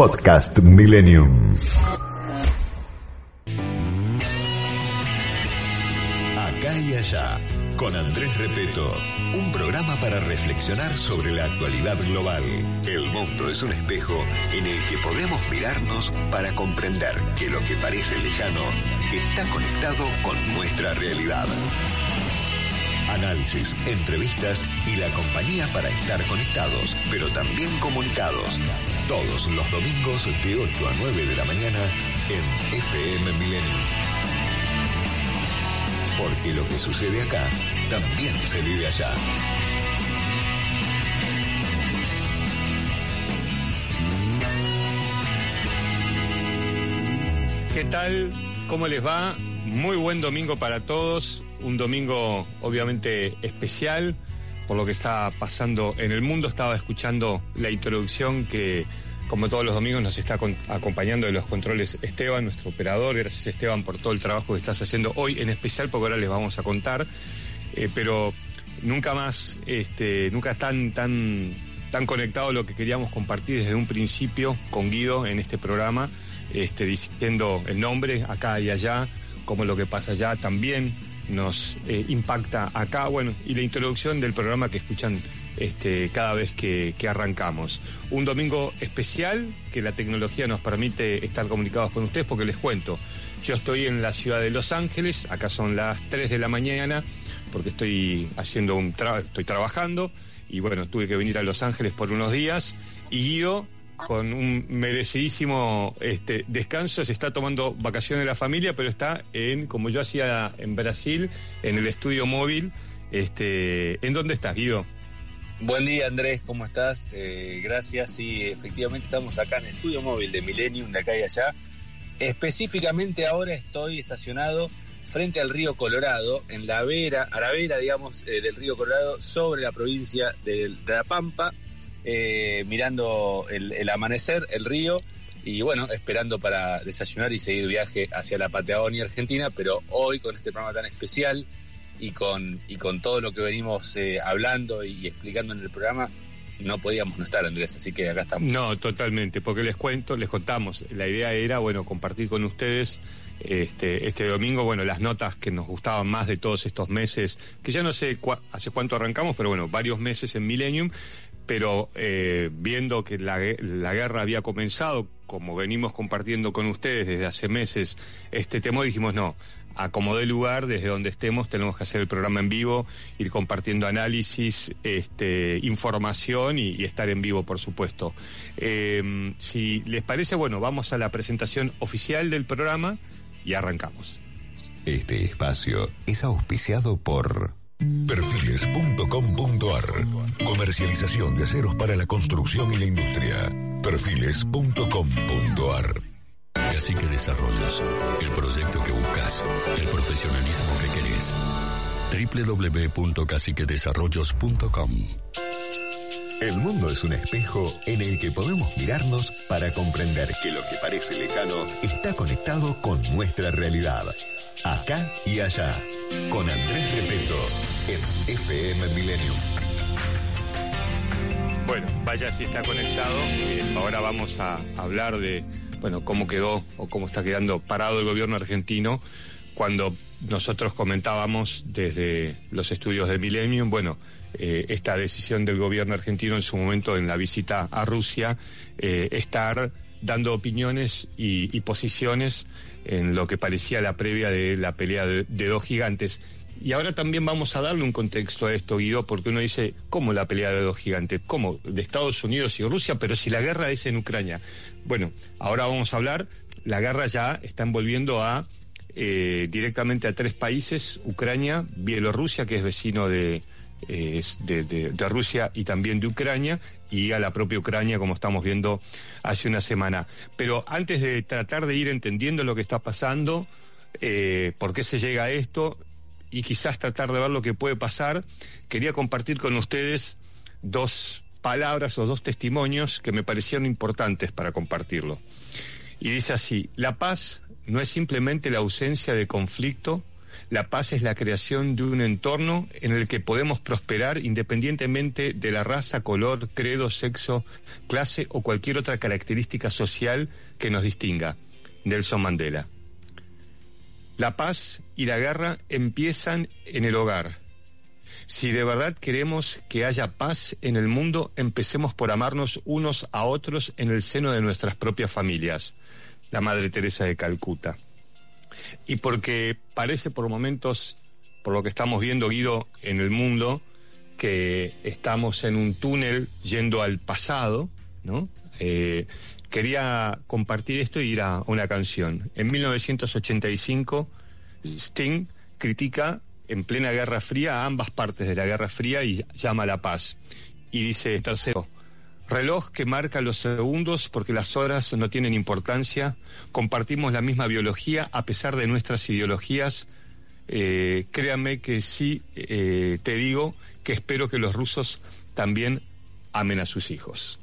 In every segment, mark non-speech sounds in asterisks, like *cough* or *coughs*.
Podcast Millennium. Acá y allá, con Andrés Repeto, un programa para reflexionar sobre la actualidad global. El mundo es un espejo en el que podemos mirarnos para comprender que lo que parece lejano está conectado con nuestra realidad. Análisis, entrevistas y la compañía para estar conectados, pero también comunicados. Todos los domingos de 8 a 9 de la mañana en FM Milenio. Porque lo que sucede acá también se vive allá. ¿Qué tal? ¿Cómo les va? Muy buen domingo para todos. Un domingo obviamente especial por lo que está pasando en el mundo. Estaba escuchando la introducción que, como todos los domingos, nos está acompañando de los controles Esteban, nuestro operador. Gracias Esteban por todo el trabajo que estás haciendo hoy, en especial porque ahora les vamos a contar. Eh, pero nunca más, este, nunca tan, tan, tan conectado lo que queríamos compartir desde un principio con Guido en este programa, este, diciendo el nombre acá y allá, como lo que pasa allá también nos eh, impacta acá, bueno, y la introducción del programa que escuchan este, cada vez que, que, arrancamos. Un domingo especial que la tecnología nos permite estar comunicados con ustedes porque les cuento, yo estoy en la ciudad de Los Ángeles, acá son las 3 de la mañana, porque estoy haciendo un estoy trabajando y bueno, tuve que venir a Los Ángeles por unos días y Guido con un merecidísimo este, descanso, se está tomando vacaciones la familia, pero está en, como yo hacía en Brasil, en el estudio móvil. Este, ¿En dónde estás, Guido? Buen día, Andrés, ¿cómo estás? Eh, gracias. Sí, efectivamente estamos acá en el estudio móvil de Millennium, de acá y allá. Específicamente ahora estoy estacionado frente al río Colorado, en la vera, a la vera, digamos, eh, del río Colorado, sobre la provincia de La Pampa, eh, mirando el, amanecer, el río, y bueno, esperando para desayunar y seguir viaje hacia la Patagonia Argentina, pero hoy con este programa tan especial y con, y con todo lo que venimos eh, hablando y explicando en el programa, no podíamos no estar, Andrés, así que acá estamos. No, totalmente, porque les cuento, les contamos, la idea era, bueno, compartir con ustedes este, este domingo, bueno, las notas que nos gustaban más de todos estos meses, que ya no sé hace cuánto arrancamos, pero bueno, varios meses en Millennium, pero eh, viendo que la, guerra había comenzado, como venimos compartiendo con ustedes desde hace meses este tema, dijimos no, a como de lugar, desde donde estemos, tenemos que hacer el programa en vivo, ir compartiendo análisis, este, información y, estar en vivo, por supuesto. Eh, si les parece, bueno, vamos a la presentación oficial del programa y arrancamos. Este espacio es auspiciado por Perfiles.com.ar Comercialización de aceros para la construcción y la industria. Perfiles.com.ar Cacique Desarrollos, el proyecto que buscas, el profesionalismo que querés. www.caciquedesarrollos.com El mundo es un espejo en el que podemos mirarnos para comprender que lo que parece lejano está conectado con nuestra realidad. Acá y allá, con Andrés Repeto, en FM Millennium. Bueno, vaya si está conectado. Eh, ahora vamos a hablar de, bueno, cómo quedó o cómo está quedando parado el gobierno argentino cuando nosotros comentábamos desde los estudios de Millennium, bueno, eh, esta decisión del gobierno argentino en su momento en la visita a Rusia, eh, estar dando opiniones y, y posiciones en lo que parecía la previa de la pelea de, dos gigantes. Y ahora también vamos a darle un contexto a esto, Guido, porque uno dice, ¿cómo la pelea de dos gigantes? ¿Cómo? De Estados Unidos y Rusia, pero si la guerra es en Ucrania. Bueno, ahora vamos a hablar, la guerra ya está envolviendo a eh, directamente a tres países, Ucrania, Bielorrusia, que es vecino de, eh, de, Rusia y también de Ucrania y a la propia Ucrania, como estamos viendo hace una semana. Pero antes de tratar de ir entendiendo lo que está pasando, eh, por qué se llega a esto y quizás tratar de ver lo que puede pasar, quería compartir con ustedes dos palabras o dos testimonios que me parecieron importantes para compartirlo. Y dice así, la paz no es simplemente la ausencia de conflicto, la paz es la creación de un entorno en el que podemos prosperar independientemente de la raza, color, credo, sexo, clase o cualquier otra característica social que nos distinga. Nelson Mandela. La paz y la guerra empiezan en el hogar. Si de verdad queremos que haya paz en el mundo, empecemos por amarnos unos a otros en el seno de nuestras propias familias. La Madre Teresa de Calcuta y porque parece por momentos, por lo que estamos viendo, Guido, en el mundo, que estamos en un túnel yendo al pasado, ¿no? Eh, quería compartir esto y ir a una canción. En 1985, Sting critica en plena Guerra Fría a ambas partes de la Guerra Fría y llama a la paz. Y dice, tercero, reloj que marca los segundos porque las horas no tienen importancia, compartimos la misma biología a pesar de nuestras ideologías. Eh, créanme que sí eh, te digo que espero que los rusos también amen a sus hijos.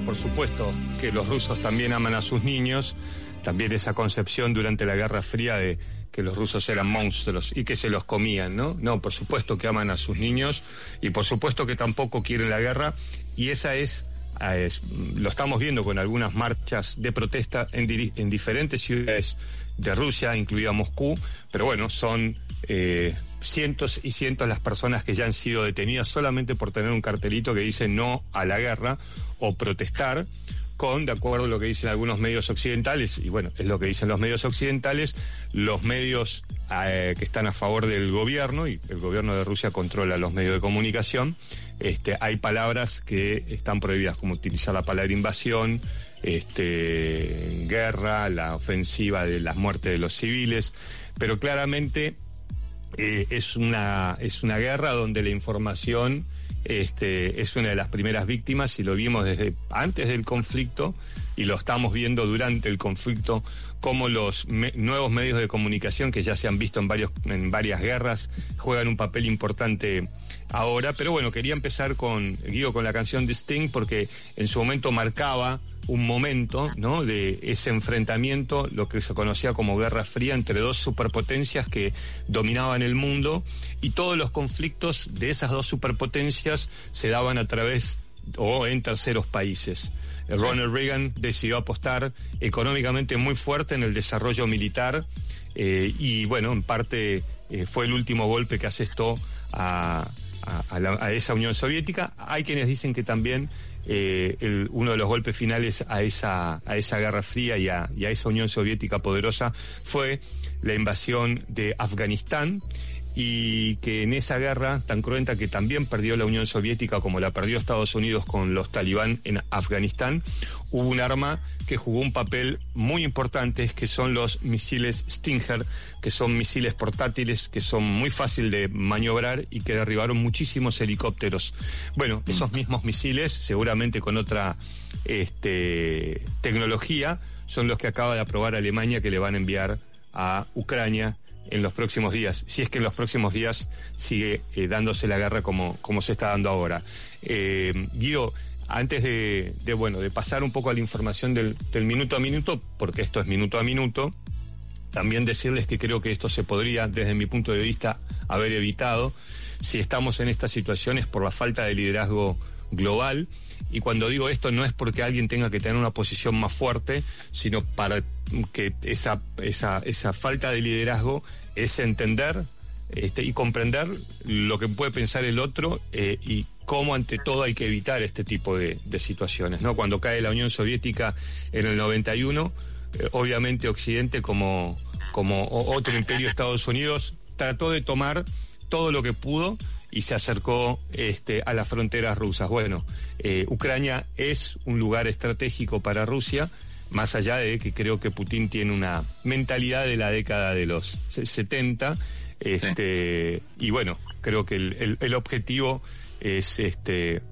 Por supuesto que los rusos también aman a sus niños, también esa concepción durante la Guerra Fría de que los rusos eran monstruos y que se los comían, ¿no? No, por supuesto que aman a sus niños y por supuesto que tampoco quieren la guerra. Y esa es, ah, lo estamos viendo con algunas marchas de protesta en, en diferentes ciudades de Rusia, incluida Moscú, pero bueno, son eh, cientos y cientos las personas que ya han sido detenidas solamente por tener un cartelito que dice no a la guerra o protestar con, de acuerdo a lo que dicen algunos medios occidentales, y bueno, es lo que dicen los medios occidentales, los medios eh, que están a favor del gobierno, y el gobierno de Rusia controla los medios de comunicación, este, hay palabras que están prohibidas, como utilizar la palabra invasión, este, guerra, la ofensiva de las muertes de los civiles, pero claramente eh, es, una, es una guerra donde la información este, es una de las primeras víctimas y lo vimos desde antes del conflicto y lo estamos viendo durante el conflicto, como los nuevos medios de comunicación que ya se han visto en, varios, en varias guerras juegan un papel importante ahora. Pero bueno, quería empezar con, Guido, con la canción Sting porque en su momento marcaba un momento ¿no? de ese enfrentamiento, lo que se conocía como Guerra Fría, entre dos superpotencias que dominaban el mundo y todos los conflictos de esas dos superpotencias se daban a través o en terceros países. Ronald Reagan decidió apostar económicamente muy fuerte en el desarrollo militar eh, y bueno, en parte eh, fue el último golpe que asestó a, a, esa Unión Soviética. Hay quienes dicen que también eh, uno de los golpes finales a esa, a esa Guerra Fría y a, y a esa Unión Soviética poderosa fue la invasión de Afganistán y que en esa guerra tan cruenta que también perdió la Unión Soviética como la perdió Estados Unidos con los talibán en Afganistán, hubo un arma que jugó un papel muy importante, que son los misiles Stinger, que son misiles portátiles, que son muy fácil de maniobrar y que derribaron muchísimos helicópteros. Bueno, esos mismos misiles, seguramente con otra este, tecnología, son los que acaba de aprobar Alemania que le van a enviar a Ucrania en los próximos días, si es que en los próximos días sigue eh, dándose la guerra como, como se está dando ahora. Eh, Guido, antes de, bueno, de pasar un poco a la información del, del, minuto a minuto, porque esto es minuto a minuto, también decirles que creo que esto se podría, desde mi punto de vista, haber evitado si estamos en estas situaciones por la falta de liderazgo global. Y cuando digo esto no es porque alguien tenga que tener una posición más fuerte, sino para que esa, esa, esa falta de liderazgo es entender este, y comprender lo que puede pensar el otro eh, y cómo ante todo hay que evitar este tipo de, situaciones. ¿no? Cuando cae la Unión Soviética en el 91, eh, obviamente Occidente como, como otro imperio Estados Unidos trató de tomar todo lo que pudo y se acercó este, a las fronteras rusas. Bueno, eh, Ucrania es un lugar estratégico para Rusia, más allá de que creo que Putin tiene una mentalidad de la década de los 70, este, y bueno, creo que el, el objetivo es este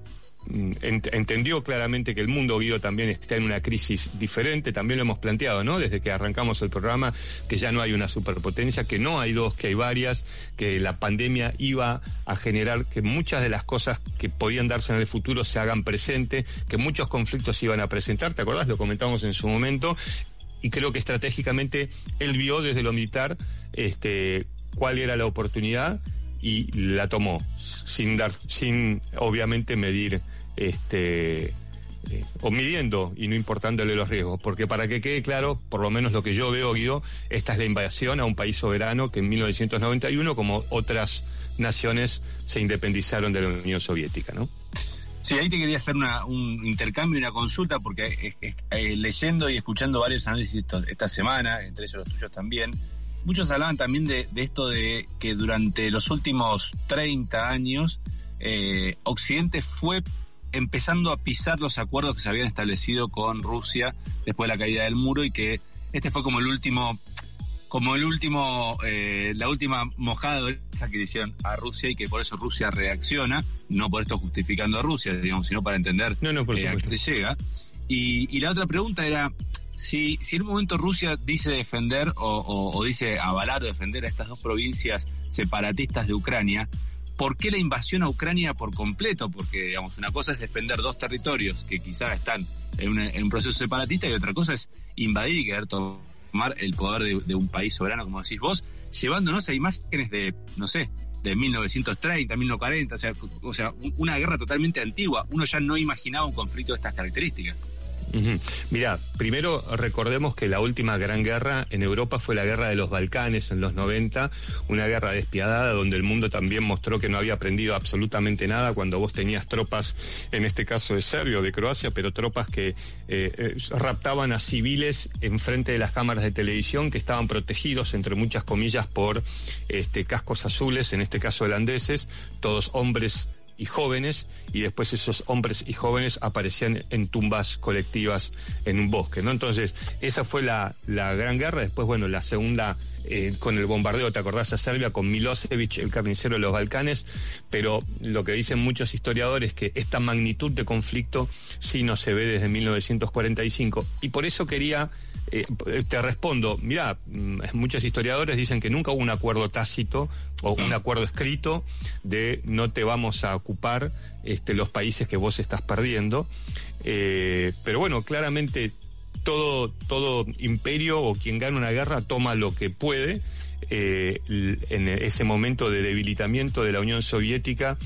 Mm, entendió claramente que el mundo Guido también está en una crisis diferente, también lo hemos planteado, ¿no? Desde que arrancamos el programa, que ya no hay una superpotencia, que no hay dos, que hay varias, que la pandemia iba a generar que muchas de las cosas que podían darse en el futuro se hagan presente, que muchos conflictos se iban a presentar, ¿te acordás? Lo comentamos en su momento, y creo que estratégicamente él vio desde lo militar este, cuál era la oportunidad y la tomó sin dar sin obviamente medir este, eh, o midiendo y no importándole los riesgos, porque para que quede claro, por lo menos lo que yo veo, Guido, esta es la invasión a un país soberano que en 1991, como otras naciones, se independizaron de la Unión Soviética, ¿no? Sí, ahí te quería hacer un intercambio y una consulta, porque eh, eh, leyendo y escuchando varios análisis esta semana, entre ellos los tuyos también, muchos hablaban también de, esto de que durante los últimos 30 años Occidente fue empezando a pisar los acuerdos que se habían establecido con Rusia después de la caída del muro y que este fue como el último como el último eh, la última mojada de que le hicieron a Rusia y que por eso Rusia reacciona no por esto justificando a Rusia digamos sino para entender no, no, eh, a qué se llega. Y, la otra pregunta era si, si en un momento Rusia dice defender o, o dice avalar o defender a estas dos provincias separatistas de Ucrania ¿Por qué la invasión a Ucrania por completo? Porque, digamos, una cosa es defender dos territorios que quizás están en, un proceso separatista y otra cosa es invadir y querer tomar el poder de, un país soberano, como decís vos, llevándonos a imágenes de, no sé, de 1930, 1940, o sea, o sea, una guerra totalmente antigua. Uno ya no imaginaba un conflicto de estas características. Mira, primero recordemos que la última gran guerra en Europa fue la guerra de los Balcanes en los 90, una guerra despiadada donde el mundo también mostró que no había aprendido absolutamente nada cuando vos tenías tropas, en este caso de Serbia o de Croacia, pero tropas que eh, eh, raptaban a civiles enfrente de las cámaras de televisión que estaban protegidos, entre muchas comillas, por este, cascos azules, en este caso holandeses, todos hombres y jóvenes, y después esos hombres y jóvenes aparecían en tumbas colectivas en un bosque, ¿no? Entonces, esa fue la, la gran guerra. Después, bueno, la segunda eh, con el bombardeo, ¿te acordás a Serbia? Con Milosevic, el carnicero de los Balcanes, pero lo que dicen muchos historiadores es que esta magnitud de conflicto sí no se ve desde 1945. Y por eso quería eh, te respondo, mira, mm, muchos historiadores dicen que nunca hubo un acuerdo tácito o un acuerdo escrito de no te vamos a ocupar este, los países que vos estás perdiendo. Eh, pero bueno, claramente todo, todo imperio o quien gana una guerra toma lo que puede. Eh, en ese momento de debilitamiento de la Unión Soviética,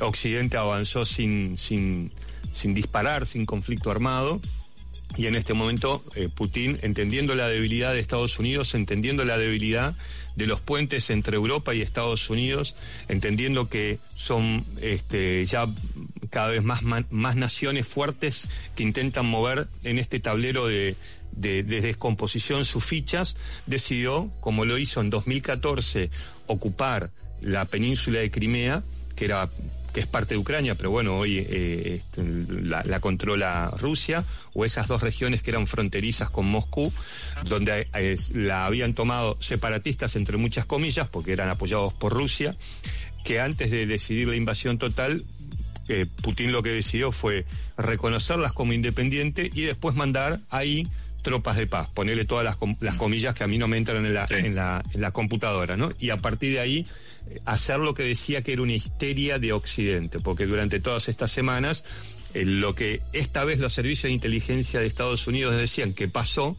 Occidente avanzó sin, sin, sin disparar, sin conflicto armado. Y en este momento, eh, Putin, entendiendo la debilidad de Estados Unidos, entendiendo la debilidad de los puentes entre Europa y Estados Unidos, entendiendo que son este, ya cada vez más, más naciones fuertes que intentan mover en este tablero de, de, de, descomposición sus fichas, decidió, como lo hizo en 2014, ocupar la península de Crimea, que era que es parte de Ucrania, pero bueno, hoy eh, este, la, controla Rusia, o esas dos regiones que eran fronterizas con Moscú, donde eh, la habían tomado separatistas, entre muchas comillas, porque eran apoyados por Rusia, que antes de decidir la invasión total, eh, Putin lo que decidió fue reconocerlas como independientes y después mandar ahí tropas de paz, ponerle todas las, comillas que a mí no me entran en la, en la, en la computadora, ¿no? Y a partir de ahí hacer lo que decía que era una histeria de Occidente, porque durante todas estas semanas eh, lo que esta vez los servicios de inteligencia de Estados Unidos decían que pasó,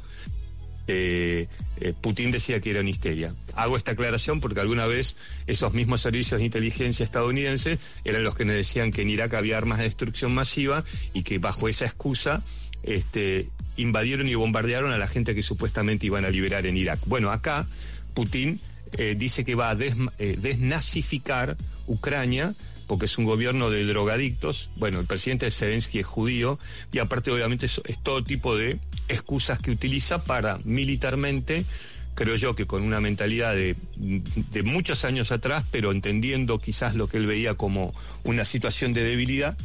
eh, eh, Putin decía que era una histeria. Hago esta aclaración porque alguna vez esos mismos servicios de inteligencia estadounidenses eran los que nos decían que en Irak había armas de destrucción masiva y que bajo esa excusa este, invadieron y bombardearon a la gente que supuestamente iban a liberar en Irak. Bueno, acá Putin eh, dice que va a eh, desnazificar Ucrania porque es un gobierno de drogadictos. Bueno, el presidente Zelensky es judío y aparte obviamente es, todo tipo de excusas que utiliza para militarmente, creo yo que con una mentalidad de, de muchos años atrás, pero entendiendo quizás lo que él veía como una situación de debilidad,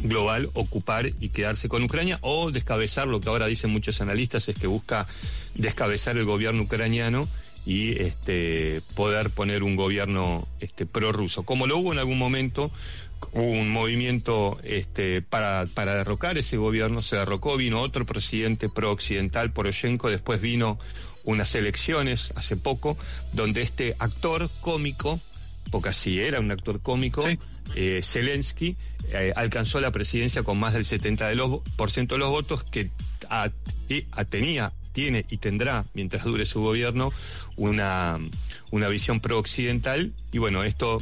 global ocupar y quedarse con Ucrania o descabezar lo que ahora dicen muchos analistas es que busca descabezar el gobierno ucraniano y este, poder poner un gobierno este, prorruso. Como lo hubo en algún momento, hubo un movimiento este, para, para derrocar ese gobierno, se derrocó, vino otro presidente pro-occidental, Poroshenko, después vino unas elecciones hace poco, donde este actor cómico, porque así era un actor cómico, eh, Zelensky, eh, alcanzó la presidencia con más del 70% de los, por ciento de los votos que tenía tiene y tendrá, mientras dure su gobierno, una, una visión pro-occidental. Y bueno, esto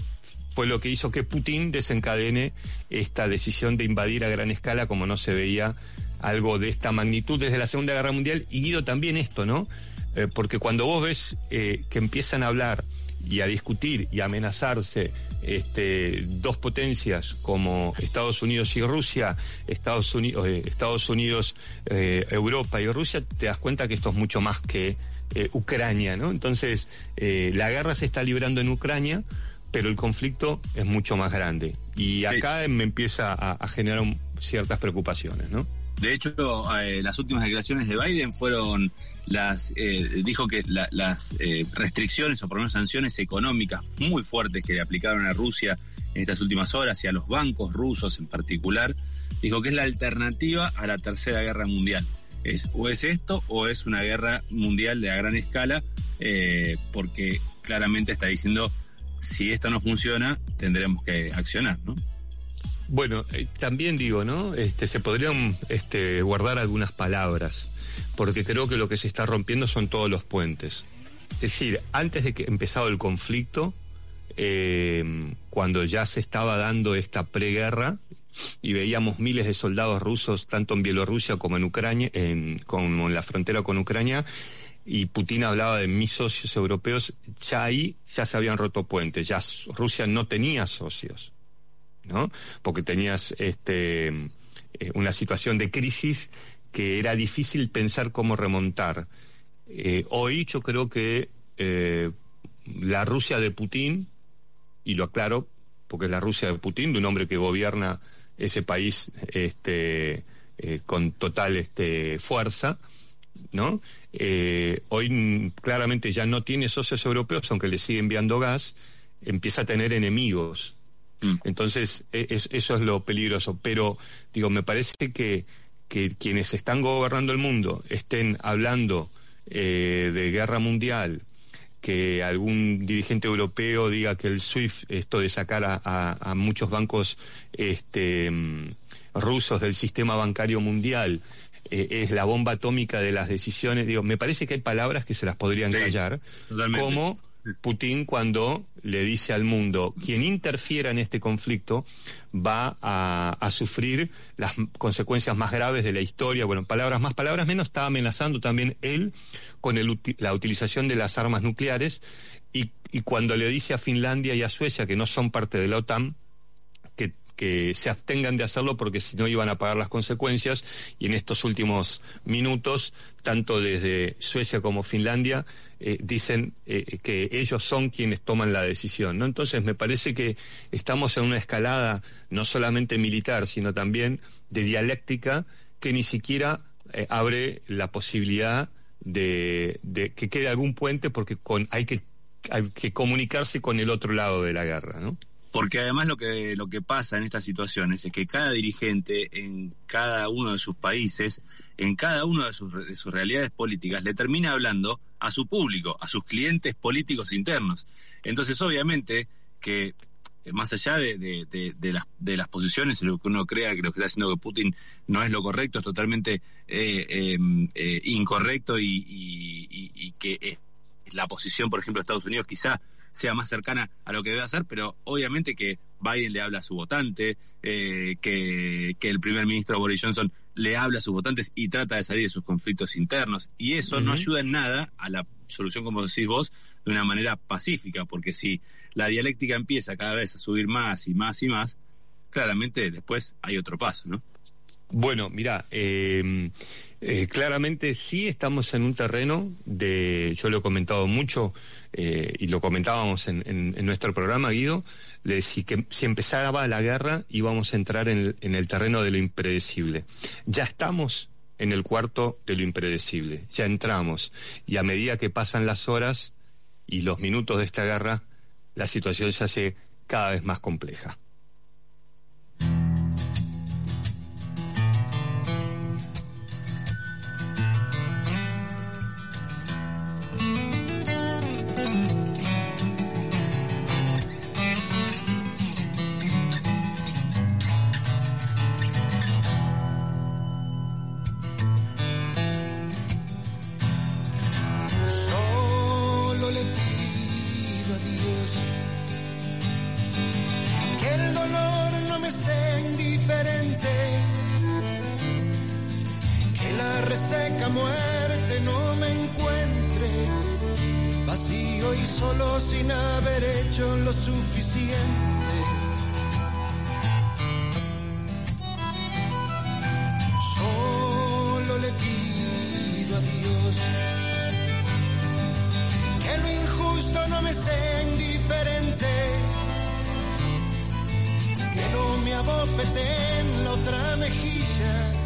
fue lo que hizo que Putin desencadene esta decisión de invadir a gran escala como no se veía algo de esta magnitud desde la Segunda Guerra Mundial. Y Guido también esto, ¿no? Eh, porque cuando vos ves eh, que empiezan a hablar y a discutir y amenazarse este, dos potencias como Estados Unidos y Rusia, Estados Unidos, eh, Estados Unidos eh, Europa y Rusia, te das cuenta que esto es mucho más que eh, Ucrania, ¿no? Entonces, la guerra se está librando en Ucrania, pero el conflicto es mucho más grande. Y acá me empieza a, generar ciertas preocupaciones, ¿no? De hecho, las últimas declaraciones de Biden fueron las eh, dijo que las eh, restricciones o por lo menos sanciones económicas muy fuertes que le aplicaron a Rusia en estas últimas horas y a los bancos rusos en particular, dijo que es la alternativa a la tercera guerra mundial. Es, o es esto o es una guerra mundial de a gran escala, eh, porque claramente está diciendo si esto no funciona, tendremos que accionar, ¿no? Bueno, eh, también digo, ¿no? Este, se podrían este, guardar algunas palabras, porque creo que lo que se está rompiendo son todos los puentes. Es decir, antes de que empezado el conflicto, eh, cuando ya se estaba dando esta preguerra y veíamos miles de soldados rusos tanto en Bielorrusia como en Ucrania, en, como en la frontera con Ucrania, y Putin hablaba de mis socios europeos, ya ahí ya se habían roto puentes, ya Rusia no tenía socios, ¿no? Porque tenías este eh, una situación de crisis que era difícil pensar cómo remontar. Eh, hoy yo creo que eh, la Rusia de Putin, y lo aclaro, porque es la Rusia de Putin, de un hombre que gobierna ese país este, con total este, fuerza, ¿no? Hoy claramente ya no tiene socios europeos, aunque le sigue enviando gas, empieza a tener enemigos. Mm. Entonces, e, eso es lo peligroso. Pero, digo, me parece que, que quienes están gobernando el mundo estén hablando eh, de guerra mundial, que algún dirigente europeo diga que el SWIFT, esto de sacar a, a muchos bancos este, mm, rusos del sistema bancario mundial, eh, es la bomba atómica de las decisiones. Digo, me parece que hay palabras que se las podrían callar, como Putin cuando le dice al mundo, quien interfiera en este conflicto va a, sufrir las consecuencias más graves de la historia. Bueno, palabras más, palabras menos, está amenazando también él con la utilización de las armas nucleares y, y cuando le dice a Finlandia y a Suecia que no son parte de la OTAN, que se abstengan de hacerlo porque si no iban a pagar las consecuencias y en estos últimos minutos, tanto desde Suecia como Finlandia, eh, dicen eh, que ellos son quienes toman la decisión. ¿no? Entonces me parece que estamos en una escalada no solamente militar, sino también de dialéctica que ni siquiera eh, abre la posibilidad de, de, que quede algún puente porque con, hay, que, hay que comunicarse con el otro lado de la guerra. ¿no? Porque además lo que, lo que pasa en estas situaciones es que cada dirigente en cada uno de sus países, en cada una de sus, de sus realidades políticas, le termina hablando a su público, a sus clientes políticos internos. Entonces, obviamente, que eh, más allá de, de, las, de las posiciones, lo que uno crea que lo que está haciendo que Putin no es lo correcto, es totalmente eh, em, eh, incorrecto y, y, y, que la posición, por ejemplo, de Estados Unidos quizá sea más cercana a lo que debe hacer, pero obviamente que Biden le habla a su votante, eh, que, el primer ministro Boris Johnson le habla a sus votantes y trata de salir de sus conflictos internos. Y eso no ayuda en nada a la solución, como decís vos, de una manera pacífica, porque si la dialéctica empieza cada vez a subir más y más y más, claramente después hay otro paso, ¿no? Bueno, mira, em, eh, claramente sí estamos en un terreno de, yo lo he comentado mucho eh, y lo comentábamos en, nuestro programa, Guido, de si, que, si empezara la guerra íbamos a entrar en el, terreno de lo impredecible. Ya estamos en el cuarto de lo impredecible, ya entramos y a medida que pasan las horas y los minutos de esta guerra, la situación se hace cada vez más compleja. muerte no me encuentre vacío y solo sin haber hecho lo suficiente. Solo le pido a Dios que lo injusto no me sea indiferente, que no me abofeten la otra mejilla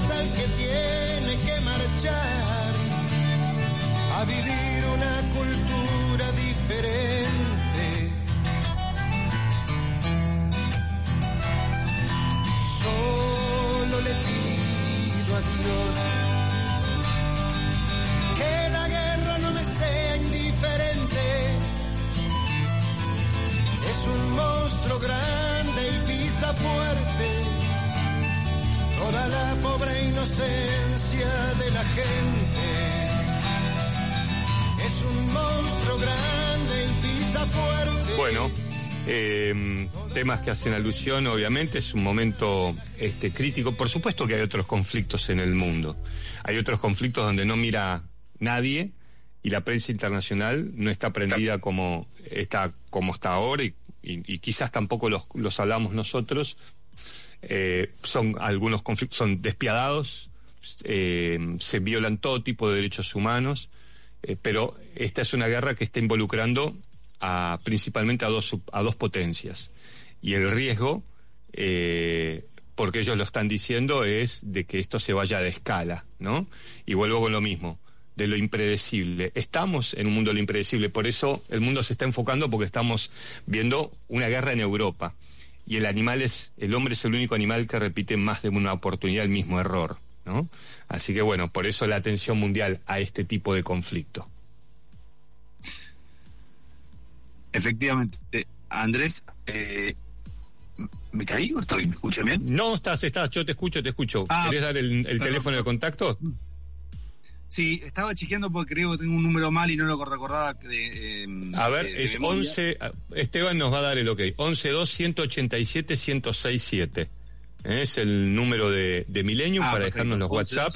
Está el que tiene que marchar a vivir una cultura diferente. le pido a Dios que la guerra no me sea indiferente. Es un monstruo grande y pisa fuerte toda la pobre inocencia de la gente. Es un monstruo grande y pisa fuerte. Bueno. Eh, temas que hacen alusión, obviamente, es un momento este, crítico. Por supuesto que hay otros conflictos en el mundo. Hay otros conflictos donde no mira nadie y la prensa internacional no está prendida como está, como está ahora y, quizás tampoco los hablamos nosotros. Eh, son algunos conflictos, son despiadados, eh, se violan todo tipo de derechos humanos, eh, pero esta es una guerra que está involucrando a, principalmente a dos, a dos potencias y el riesgo, eh, porque ellos lo están diciendo, es de que esto se vaya de escala, ¿no? Y vuelvo con lo mismo, de lo impredecible. Estamos en un mundo de lo impredecible, por eso el mundo se está enfocando porque estamos viendo una guerra en Europa. Y el animal es, el hombre es el único animal que repite más de una oportunidad el mismo error, ¿no? Así que bueno, por eso la atención mundial a este tipo de conflicto. Efectivamente, Andrés, eh, ¿Me caí o estoy? ¿Me escuchan bien? No, estás, estás, yo te escucho, te escucho. Ah, ¿Querés dar el, teléfono de contacto? Sí, estaba chequeando porque creo que tengo un número mal y no lo recordaba. De, em, a ver, es 11, Esteban nos va a dar el ok, 112-187-1067. Es el número de, de Millennium ah, para dejarnos los WhatsApp.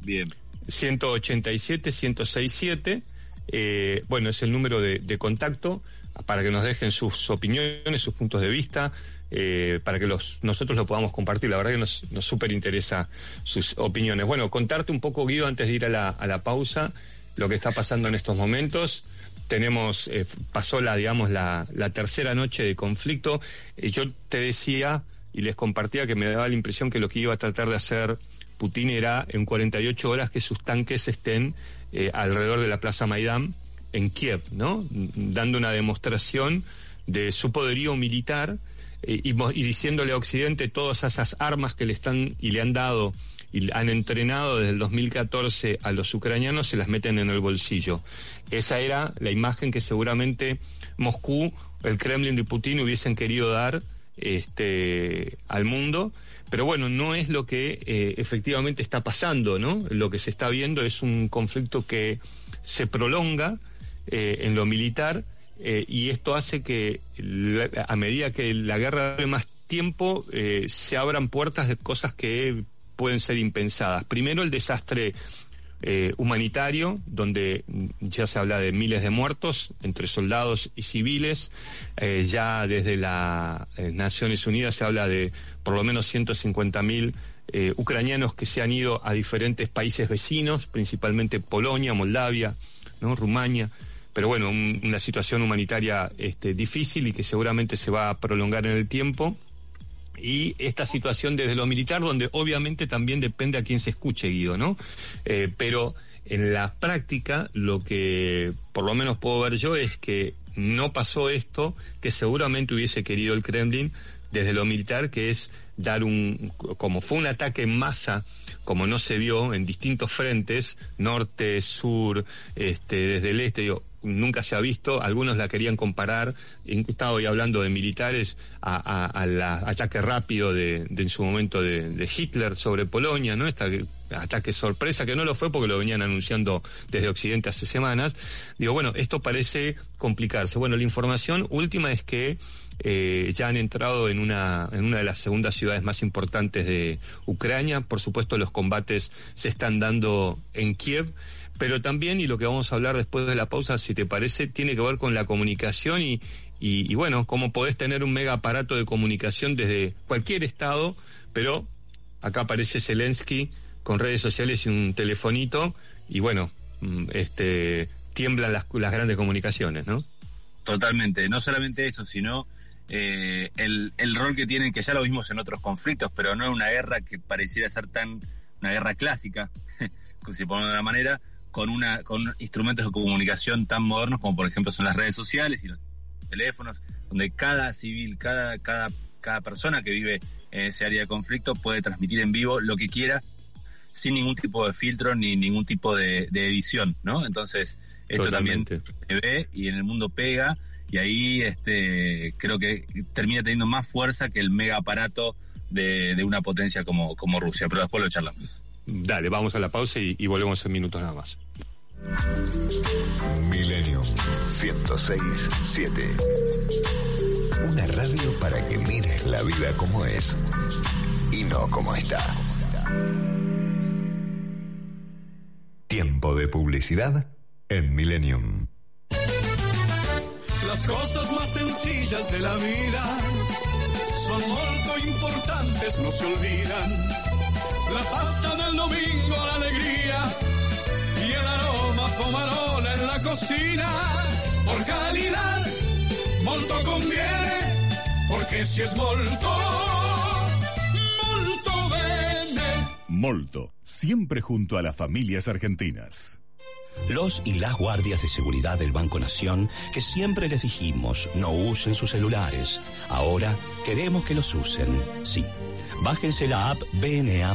Bien. 187-1067. Eh, bueno, es el número de, de contacto para que nos dejen sus opiniones, sus puntos de vista, eh, para que los, nosotros lo podamos compartir. La verdad que nos, nos súper interesa sus opiniones. Bueno, contarte un poco, Guido, antes de ir a la, a la pausa, lo que está pasando en estos momentos. Tenemos, eh, pasó la, digamos, la, la, tercera noche de conflicto. Eh, yo te decía y les compartía que me daba la impresión que lo que iba a tratar de hacer Putin era en 48 horas que sus tanques estén alrededor de la Plaza Maidán en Kiev, ¿no? Dando una demostración de su poderío militar eh, y, diciéndole a Occidente todas esas armas que le están y le han dado y han entrenado desde el 2014 a los ucranianos se las meten en el bolsillo. Esa era la imagen que seguramente Moscú, el Kremlin de Putin hubiesen querido dar este, al mundo. Pero bueno, no es lo que eh, efectivamente está pasando, ¿no? Lo que se está viendo es un conflicto que se prolonga, eh, en lo militar eh, y esto hace que a medida que la guerra dure más tiempo eh, se abran puertas de cosas que pueden ser impensadas. Primero el desastre humanitario, donde ya se habla de miles de muertos entre soldados y civiles. ya desde las Naciones Unidas se habla de por lo menos 150.000 mil ucranianos que se han ido a diferentes países vecinos, principalmente Polonia, Moldavia, ¿no? Rumania pero bueno, una situación humanitaria este, difícil y que seguramente se va a prolongar en el tiempo y esta situación desde lo militar, donde obviamente también depende a quién se escuche, Guido, ¿no? Eh, pero en la práctica, lo que por lo menos puedo ver yo es que no pasó esto que seguramente hubiese querido el Kremlin desde lo militar, que es dar un, como fue un ataque en masa, como no se vio en distintos frentes, norte, sur, este, desde el este, digo, nunca se ha visto, algunos la querían comparar, estaba hoy hablando de militares, al ataque rápido de, en su momento de, Hitler sobre Polonia, ¿no? Este ataque sorpresa, que no lo fue porque lo venían anunciando desde Occidente hace semanas. Digo, bueno, esto parece complicarse. Bueno, la información última es que eh, ya han entrado en una, en una de las segundas ciudades más importantes de Ucrania. Por supuesto, los combates se están dando en Kiev pero también, y lo que vamos a hablar después de la pausa, si te parece, tiene que ver con la comunicación y, y, bueno, cómo podés tener un mega aparato de comunicación desde cualquier estado, pero acá aparece Zelensky con redes sociales y un telefonito, y bueno, mm, este tiemblan las, las grandes comunicaciones, ¿no? Totalmente, no solamente eso, sino eh, el, el rol que tienen, que ya lo vimos en otros conflictos, pero no en una guerra que pareciera ser tan una guerra clásica, *laughs* si ponemos de una manera, con, una, con instrumentos de comunicación tan modernos como por ejemplo son las redes sociales y los teléfonos, donde cada civil, cada, cada, cada persona que vive en ese área de conflicto puede transmitir en vivo lo que quiera sin ningún tipo de filtro ni ningún tipo de, edición, ¿no? Entonces, esto también se ve y en el mundo pega y ahí este creo que termina teniendo más fuerza que el mega aparato de, una potencia como, como Rusia, pero después lo charlamos. Dale, vamos a la pausa y, volvemos en minutos nada más. Milenio 106.7 Una radio para que mires la vida como es y no como está. Tiempo de publicidad en Millennium. Las cosas más sencillas de la vida son muy importantes, no se olvidan la pasta del domingo, la alegría y el aroma pomarola en la cocina. Por calidad, molto conviene, porque si es molto, molto bene. Molto, siempre junto a las familias argentinas. Los y las guardias de seguridad del Banco Nación, que siempre les dijimos no usen sus celulares, ahora queremos que los usen, sí Bájense la app BNA.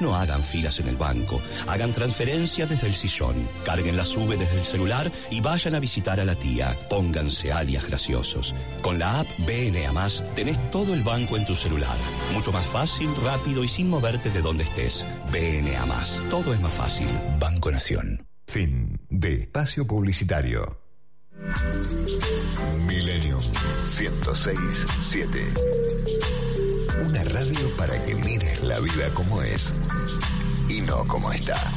No hagan filas en el banco, hagan transferencias desde el sillón, carguen la sube desde el celular y vayan a visitar a la tía. Pónganse alias graciosos. Con la app BNA tenés todo el banco en tu celular. Mucho más fácil, rápido y sin moverte de donde estés. BNA Todo es más fácil. Banco Nación. Fin de espacio publicitario. Milenio 106.7 una radio para que mires la vida como es y no como está.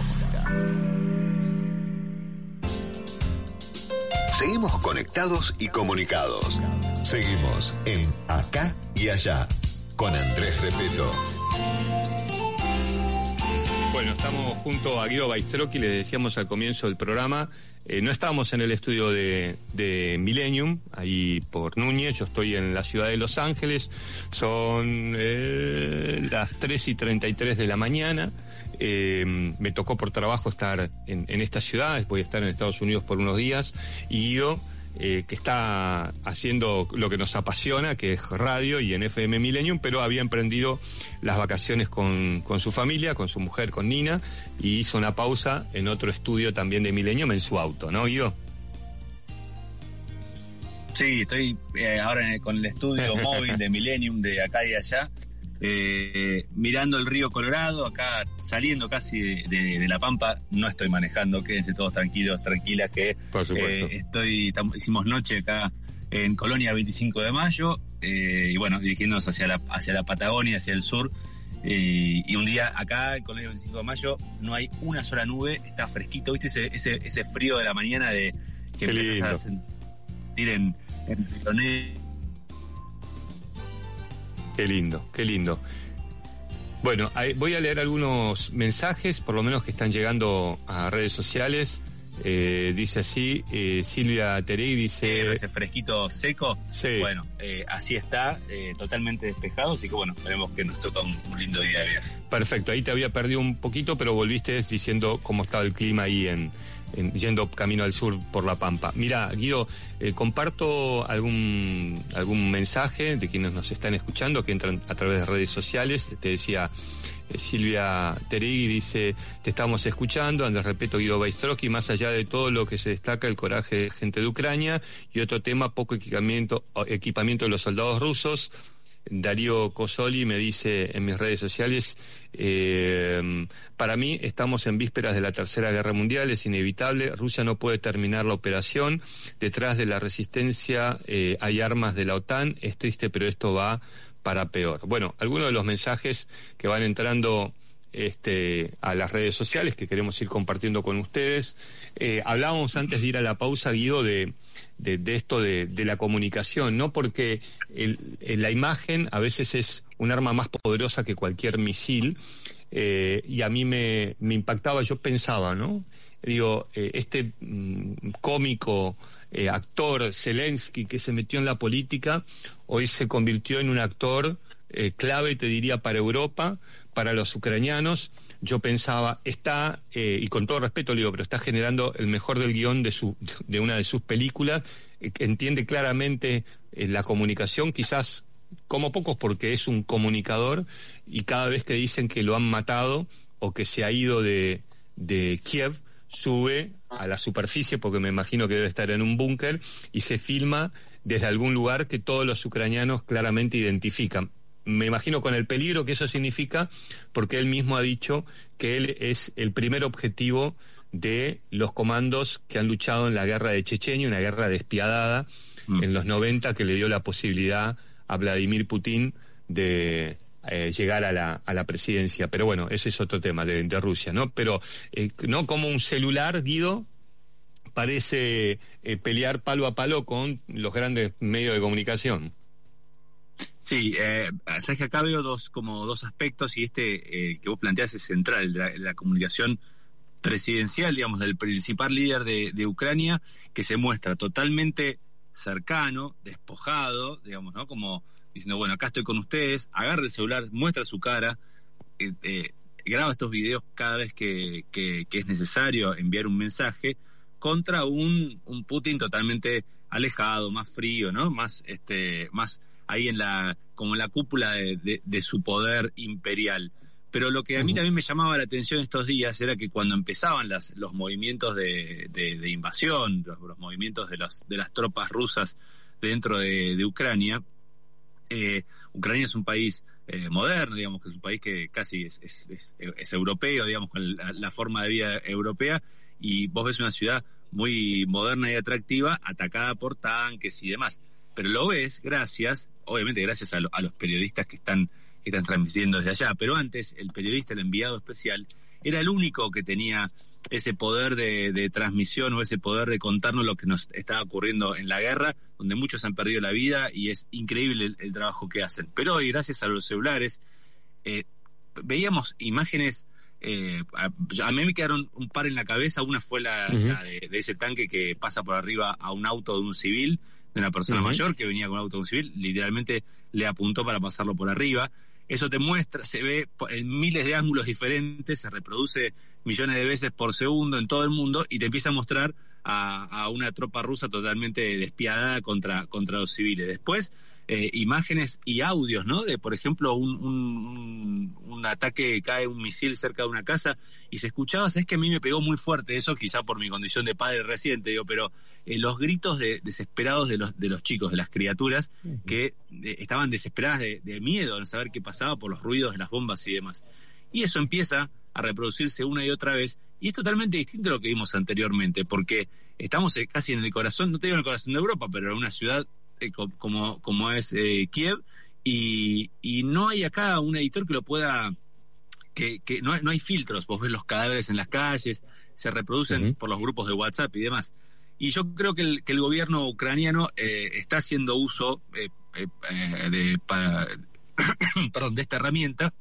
Seguimos conectados y comunicados. Seguimos en Acá y Allá con Andrés Repeto. Bueno, estamos junto a Guido Baistrochi, le decíamos al comienzo del programa, eh, no estamos en el estudio de, de, Millennium, ahí por Núñez, yo estoy en la ciudad de Los Ángeles, son eh, las 3 y 33 de la mañana, eh, me tocó por trabajo estar en, en, esta ciudad, voy a estar en Estados Unidos por unos días, y yo eh, que está haciendo lo que nos apasiona, que es radio y en FM Millennium, pero había emprendido las vacaciones con, con su familia, con su mujer, con Nina, y hizo una pausa en otro estudio también de Millennium en su auto, ¿no, Guido? Sí, estoy eh, ahora con el estudio *laughs* móvil de Millennium de acá y allá eh, mirando el río Colorado, acá saliendo casi de, La Pampa, no estoy manejando, quédense todos tranquilos, tranquilas, que eh, estoy, hicimos noche acá en Colonia 25 de Mayo, eh, y bueno, dirigiéndonos hacia la, hacia la Patagonia, hacia el sur, y un día acá en Colonia 25 de Mayo no hay una sola nube, está fresquito, ¿viste? Ese, ese, ese frío de la mañana de que empiezas a sentir en, en Qué lindo, qué lindo. Bueno, voy a leer algunos mensajes, por lo menos que están llegando a redes sociales. Eh, dice así, eh, Silvia Terey dice... ese fresquito seco, Sí. bueno, eh, así está, eh, totalmente despejado, así que bueno, esperemos que nos toca un, un lindo día de viaje. Perfecto, ahí te había perdido un poquito, pero volviste diciendo cómo estaba el clima ahí en, en- yendo camino al sur por la Pampa. Mira, Guido, eh, comparto algún algún mensaje de quienes nos están escuchando que entran a través de redes sociales. Te decía eh, Silvia Teregui dice, te estamos escuchando, Andrés Repeto, Guido Baistrowski, más allá de todo lo que se destaca el coraje de gente de Ucrania y otro tema, poco equipamiento, equipamiento de los soldados rusos. Darío Cosoli me dice en mis redes sociales, eh, para mí estamos en vísperas de la Tercera Guerra Mundial, es inevitable, Rusia no puede terminar la operación, detrás de la resistencia eh, hay armas de la OTAN, es triste pero esto va para peor. Bueno, algunos de los mensajes que van entrando este, a las redes sociales que queremos ir compartiendo con ustedes. Eh, hablábamos antes de ir a la pausa, Guido, de, de, esto de, de la comunicación, ¿no? Porque la imagen a veces es un arma más poderosa que cualquier misil eh, y a mí me, me impactaba, yo pensaba, ¿no? Digo, eh, este mm, cómico eh, actor Zelensky que se metió en la política, hoy se convirtió en un actor eh, clave, te diría, para Europa, para los ucranianos. Yo pensaba, está, eh, y con todo respeto le digo, pero está generando el mejor del guion de, su, de una de sus películas, entiende claramente la comunicación, quizás como pocos porque es un comunicador, y cada vez que dicen que lo han matado o que se ha ido de, de Kiev, sube a la superficie, porque me imagino que debe estar en un búnker, y se filma desde algún lugar que todos los ucranianos claramente identifican. Me imagino con el peligro que eso significa, porque él mismo ha dicho que él es el primer objetivo de los comandos que han luchado en la guerra de Chechenia, una guerra despiadada Mm. en los 90 que le dio la posibilidad a Vladimir Putin de eh, llegar a la, a la presidencia. Pero bueno, ese es otro tema de, de Rusia, ¿no? Pero eh, no como un celular, Guido, parece eh, pelear palo a palo con los grandes medios de comunicación. Sí, eh, sabes que acá veo dos, como dos aspectos y este eh, que vos planteás es central, la, la comunicación presidencial, digamos, del principal líder de, de Ucrania, que se muestra totalmente cercano, despojado, digamos, ¿no? Como diciendo, bueno, acá estoy con ustedes, agarra el celular, muestra su cara, eh, eh, graba estos videos cada vez que, que- que es necesario enviar un mensaje contra un, un Putin totalmente alejado, más frío, ¿no? Más, este, más ahí en la, como en la cúpula de, de- de su poder imperial. Pero lo que a mí también me llamaba la atención estos días era que cuando empezaban las, los movimientos de, de- de invasión, los, los movimientos de, las de las tropas rusas dentro de, de Ucrania, eh, Ucrania es un país eh, moderno, digamos que es un país que casi es, europeo, digamos, con la, forma de vida europea, y vos ves una ciudad muy moderna y atractiva, atacada por tanques y demás. Pero lo ves gracias, obviamente gracias a, lo- a los periodistas que están transmitiendo desde allá, pero antes el periodista, el enviado especial, era el único que tenía ese poder de, de transmisión o ese poder de contarnos lo que nos estaba ocurriendo en la guerra, donde muchos han perdido la vida y es increíble el, el trabajo que hacen. Pero hoy, gracias a los celulares, eh, veíamos imágenes, eh, a, a mí me quedaron un par en la cabeza, una fue la, de, de ese tanque que pasa por arriba a un auto de un civil, de una persona mayor que venía con un auto de un civil, literalmente le apuntó para pasarlo por arriba. Eso te muestra, se ve en miles de ángulos diferentes, se reproduce millones de veces por segundo en todo el mundo y te empieza a mostrar a, a una tropa rusa totalmente despiadada contra, contra los civiles. Después, eh, imágenes y audios, ¿no? De, por ejemplo, un, un, un- ataque, cae un misil cerca de una casa y se escuchaba, sabes que a mí me pegó muy fuerte eso, quizá por mi condición de padre reciente, digo, pero eh, los gritos de, desesperados de los, de los chicos, de las criaturas, que eh, estaban desesperadas de, de miedo, de saber qué pasaba por los ruidos de las bombas y demás. Y eso empieza a reproducirse una y otra vez, y es totalmente distinto a lo que vimos anteriormente, porque estamos casi en el corazón, no te digo en el corazón de Europa, pero en una ciudad eh, co- como, como es eh, Kiev, y, y no hay acá un editor que lo pueda, que, que no, no hay filtros, vos ves los cadáveres en las calles, se reproducen por los grupos de WhatsApp y demás. Y yo creo que el, que el gobierno ucraniano eh, está haciendo uso eh, de, pa- *coughs* perdón, de esta herramienta.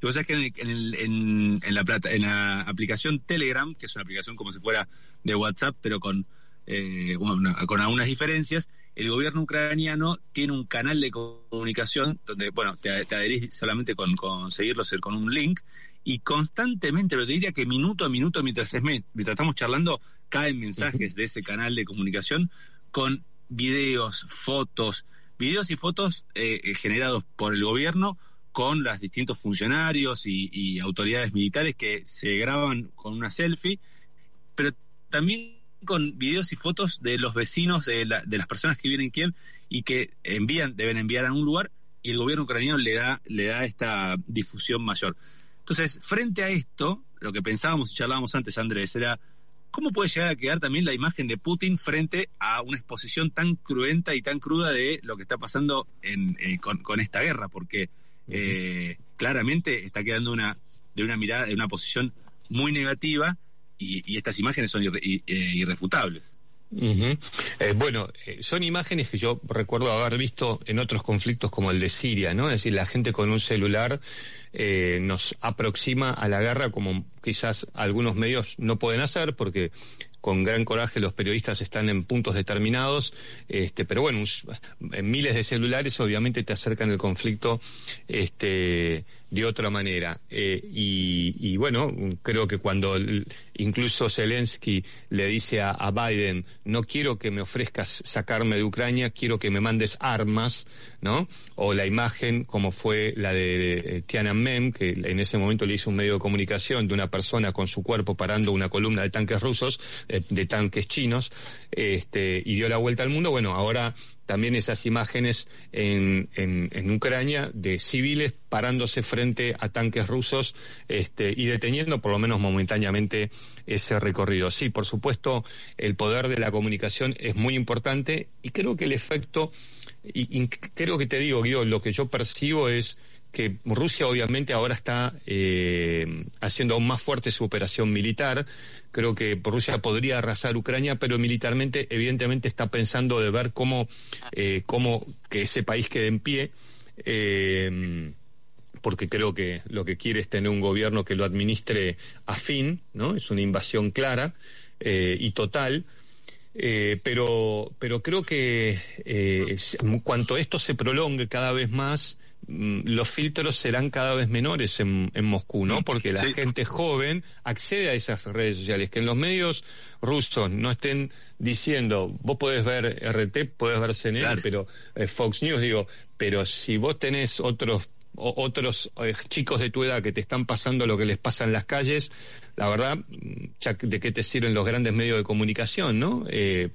Y vos sabés que en, el- en, en la plata, en la aplicación Telegram, que es una aplicación como si fuera de WhatsApp, pero con, eh, bueno, con algunas diferencias, el gobierno ucraniano tiene un canal de comunicación donde, bueno, te, te adherís solamente con, con seguirlos con un link y constantemente, pero te diría que minuto a minuto, mientras, es mientras estamos charlando, caen mensajes de ese canal de comunicación con videos, fotos, videos y fotos eh, eh, generados por el gobierno con los distintos funcionarios y, y autoridades militares que se graban con una selfie, pero también con videos y fotos de los vecinos de, la- de las personas que viven en Kiev y que envían, deben enviar a un lugar y el gobierno ucraniano le da, le da esta difusión mayor. Entonces, frente a esto, lo que pensábamos y charlábamos antes, Andrés, era cómo puede llegar a quedar también la imagen de Putin frente a una exposición tan cruenta y tan cruda de lo que está pasando en, eh, con, con esta guerra, porque eh, claramente está quedando una, de una mirada, de una posición muy negativa y, y estas imágenes son irre- eh, irrefutables. Eh, bueno, eh, son imágenes que yo recuerdo haber visto en otros conflictos como el de Siria, ¿no? Es decir, la gente con un celular eh, nos aproxima a la guerra como quizás algunos medios no pueden hacer porque con gran coraje los periodistas están en puntos determinados, este, pero bueno, miles de celulares obviamente te acercan el conflicto este, de otra manera. Eh, y, y bueno, creo que cuando incluso Zelensky le dice a, a Biden, no quiero que me ofrezcas sacarme de Ucrania, quiero que me mandes armas, ¿no? O la imagen como fue la de, eh, Tiananmen, que en ese momento le hizo un medio de comunicación de una persona con su cuerpo parando una columna de tanques rusos, eh, de tanques chinos, este, y dio la vuelta al mundo. Bueno, ahora también esas imágenes en, en, en Ucrania de civiles parándose frente a tanques rusos este, y deteniendo por lo menos momentáneamente ese recorrido. Sí, por supuesto, el poder de la comunicación es muy importante y creo que el efecto, y, y creo que te digo, Guido, lo que yo percibo es que Rusia obviamente ahora está eh, haciendo aún más fuerte su operación militar. Creo que Rusia podría arrasar Ucrania, pero militarmente evidentemente está pensando de ver cómo, eh, cómo que ese país quede en pie. eh, porque creo que lo que quiere es tener un gobierno que lo administre a fin, ¿no? Es una invasión clara eh, y total. Eh, pero, pero creo que eh, cuanto esto se prolongue cada vez más, los filtros serán cada vez menores en, en Moscú, ¿no? Porque la Sí. gente joven accede a esas redes sociales, que en los medios rusos no estén diciendo, vos podés ver RT, podés ver CNN, Claro. pero eh, Fox News, digo, pero si vos tenés otros o- otros eh, chicos de tu edad que te están pasando lo que les pasa en las calles, la verdad, mm, ya de qué te sirven los grandes medios de comunicación, ¿no? Eh,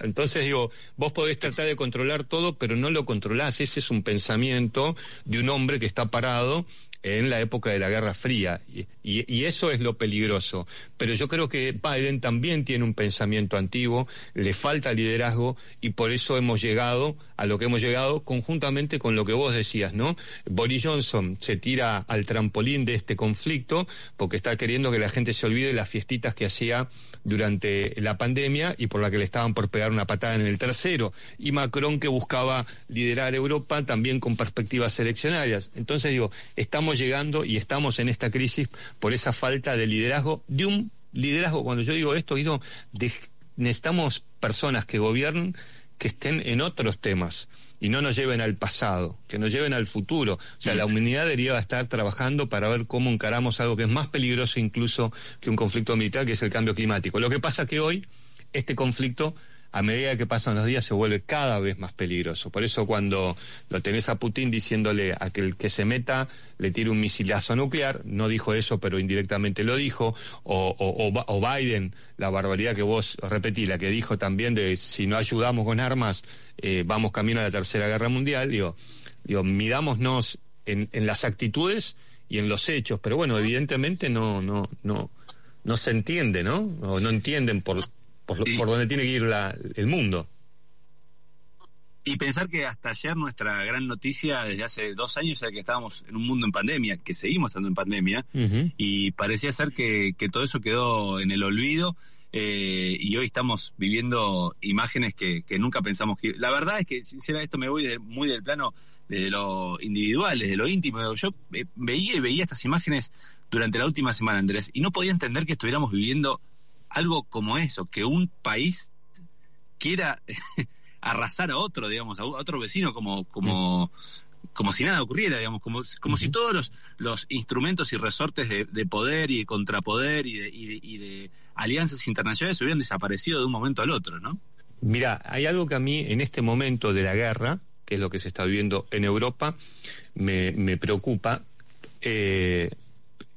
entonces digo, vos podés tratar de controlar todo, pero no lo controlás. Ese es un pensamiento de un hombre que está parado en la época de la Guerra Fría. Y, y- eso es lo peligroso. Pero yo creo que Biden también tiene un pensamiento antiguo, le falta liderazgo y por eso hemos llegado a lo que hemos llegado conjuntamente con lo que vos decías, ¿no? Boris Johnson se tira al trampolín de este conflicto porque está queriendo que la gente se olvide de las fiestitas que hacía durante la pandemia y por la que le estaban por pegar una patada en el tercero. Y Macron que buscaba liderar Europa también con perspectivas eleccionarias. Entonces digo, estamos llegando y estamos en esta crisis por esa falta de liderazgo, de un liderazgo, cuando yo digo esto, digo, de- necesitamos personas que gobiernen que estén en otros temas y no nos lleven al pasado, que nos lleven al futuro. O sea, la humanidad debería estar trabajando para ver cómo encaramos algo que es más peligroso incluso que un conflicto militar, que es el cambio climático. Lo que pasa que hoy este conflicto a medida que pasan los días se vuelve cada vez más peligroso. Por eso cuando lo tenés a Putin diciéndole a que el que se meta le tire un misilazo nuclear, no dijo eso, pero indirectamente lo dijo, o, o- o Biden, la barbaridad que vos repetí, la que dijo también de si no ayudamos con armas, eh, vamos camino a la Tercera Guerra Mundial, digo, digo midámonos en, en las actitudes y en los hechos, pero bueno, evidentemente no, no, no, no se entiende, ¿no? O no entienden por, por, lo- Sí. por dónde tiene que ir la, el mundo. Y pensar que hasta ayer nuestra gran noticia, desde hace dos años, era que estábamos en un mundo en pandemia, que seguimos estando en pandemia, y parecía ser que, que todo eso quedó en el olvido. eh, y hoy estamos viviendo imágenes que, que nunca pensamos que. La verdad es que, sinceramente, esto me voy de- muy del plano desde lo individual, desde lo íntimo. Yo eh, veía y veía estas imágenes durante la última semana, Andrés, y no podía entender que estuviéramos viviendo algo como eso, que un país quiera *laughs* arrasar a otro, digamos, a otro vecino como, como, como si nada ocurriera, digamos, como, como si todos los, los instrumentos y resortes de, poder y de contrapoder y de, y de alianzas internacionales hubieran desaparecido de un momento al otro, ¿no? Mira, hay algo que a mí en este momento de la guerra, que es lo que se está viviendo en Europa, me, me preocupa, eh,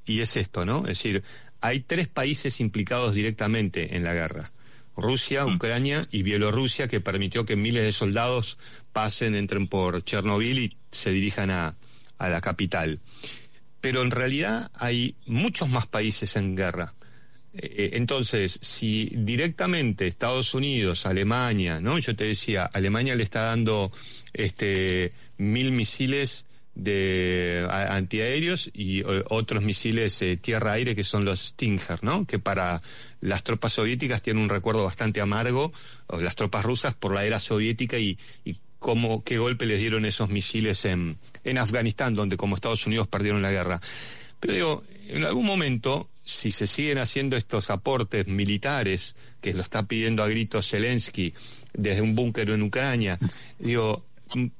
y es esto, ¿no? Es decir, hay tres países implicados directamente en la guerra. Rusia, mm. Ucrania y Bielorrusia, que permitió que miles de soldados pasen, entren por Chernobyl y se dirijan a, a la capital. Pero en realidad hay muchos más países en guerra. Eh, entonces, si directamente Estados Unidos, Alemania, ¿no? Yo te decía, Alemania le está dando este mil misiles de antiaéreos y otros misiles eh, tierra-aire que son los Stinger, ¿no? Que para las tropas soviéticas tienen un recuerdo bastante amargo, las tropas rusas por la era soviética y, y cómo, qué golpe les dieron esos misiles en, en Afganistán, donde como Estados Unidos perdieron la guerra. Pero digo, en algún momento si se siguen haciendo estos aportes militares que lo está pidiendo a gritos Zelensky desde un búnker en Ucrania, digo,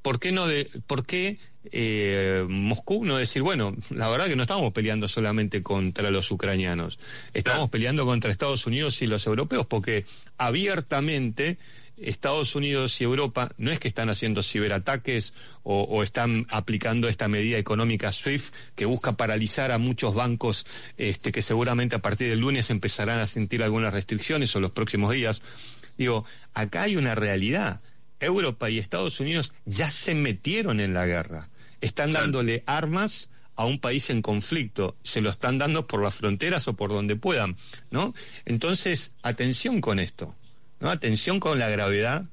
¿por qué no de, por qué eh, Moscú no decir, bueno, la verdad que no estamos peleando solamente contra los ucranianos, estamos peleando contra Estados Unidos y los europeos porque abiertamente Estados Unidos y Europa no es que están haciendo ciberataques o, están aplicando esta medida económica SWIFT que busca paralizar a muchos bancos este, que seguramente a partir del lunes empezarán a sentir algunas restricciones o los próximos días. Digo, acá hay una realidad. Europa y Estados Unidos ya se metieron en la guerra. Están dándole armas a un país en conflicto, se lo están dando por las fronteras o por donde puedan, ¿no? Entonces, atención con esto. ¿no? Atención con la gravedad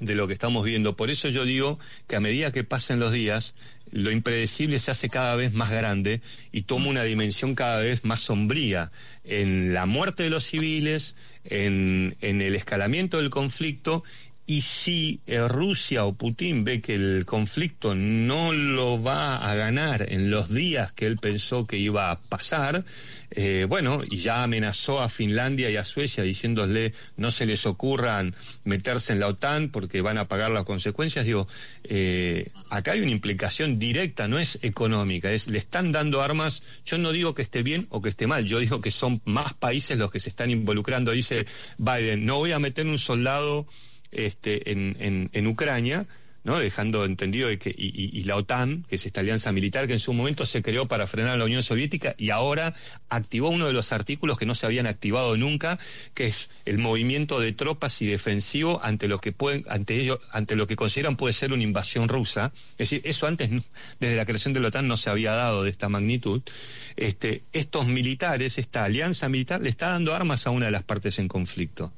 de lo que estamos viendo. Por eso yo digo que a medida que pasen los días, lo impredecible se hace cada vez más grande y toma una dimensión cada vez más sombría en la muerte de los civiles, en, en el escalamiento del conflicto y si eh, Rusia o Putin ve que el conflicto no lo va a ganar en los días que él pensó que iba a pasar, eh, bueno, y ya amenazó a Finlandia y a Suecia diciéndole no se les ocurran meterse en la OTAN porque van a pagar las consecuencias, digo, eh, acá hay una implicación directa, no es económica, es le están dando armas, yo no digo que esté bien o que esté mal, yo digo que son más países los que se están involucrando, dice Biden, no voy a meter un soldado este, en, en, Ucrania, ¿no? dejando entendido que y, la OTAN, que es esta alianza militar que en su momento se creó para frenar a la Unión Soviética y ahora activó uno de los artículos que no se habían activado nunca, que es el movimiento de tropas y defensivo ante lo que pueden ante ellos ante lo que consideran puede ser una invasión rusa. Es decir, eso antes desde la creación de la OTAN no se había dado de esta magnitud. Este, estos militares, esta alianza militar le está dando armas a una de las partes en conflicto.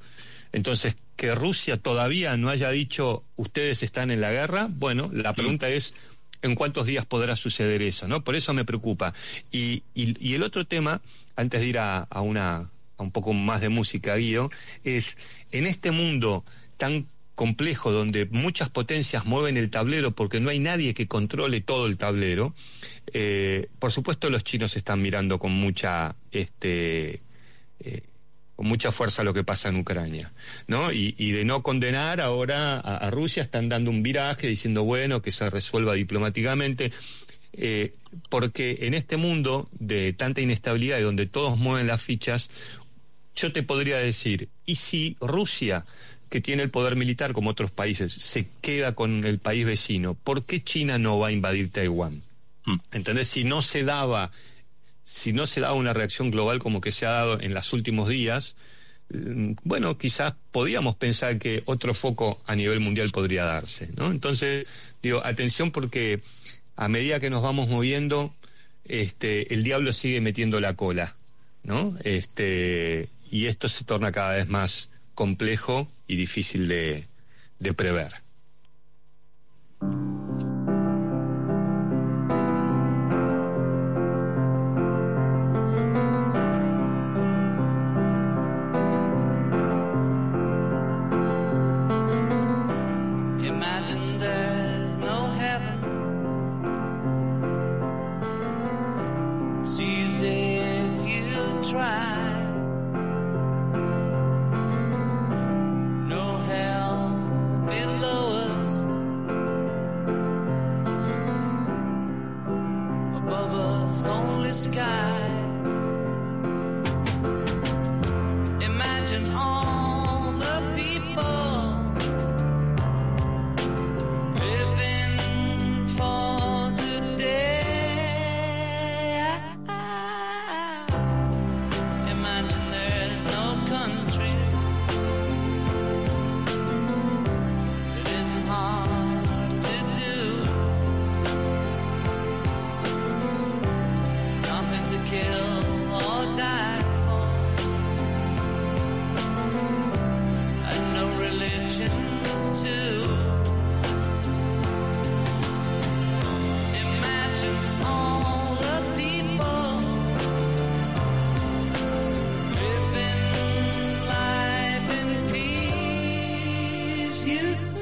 Entonces, que Rusia todavía no haya dicho ustedes están en la guerra, bueno, la pregunta es en cuántos días podrá suceder eso, ¿no? Por eso me preocupa. Y, y, el otro tema, antes de ir a, a, una a un poco más de música, Guido, es en este mundo tan complejo donde muchas potencias mueven el tablero porque no hay nadie que controle todo el tablero, eh, por supuesto los chinos están mirando con mucha este, eh, con mucha fuerza lo que pasa en Ucrania, ¿no? Y, de no condenar ahora a, Rusia están dando un viraje diciendo bueno que se resuelva diplomáticamente, eh, porque en este mundo de tanta inestabilidad y donde todos mueven las fichas, yo te podría decir, ¿y si Rusia que tiene el poder militar como otros países, se queda con el país vecino, ¿por qué China no va a invadir Taiwán? Hmm. ¿Entendés? Si no se daba si no se da una reacción global como que se ha dado en los últimos días, mm, bueno, quizás podíamos pensar que otro foco a nivel mundial podría darse. Entonces, digo, atención porque a medida que nos vamos moviendo, este, el diablo sigue metiendo la cola, ¿no? Este, y esto se torna cada vez más complejo y difícil de prever. you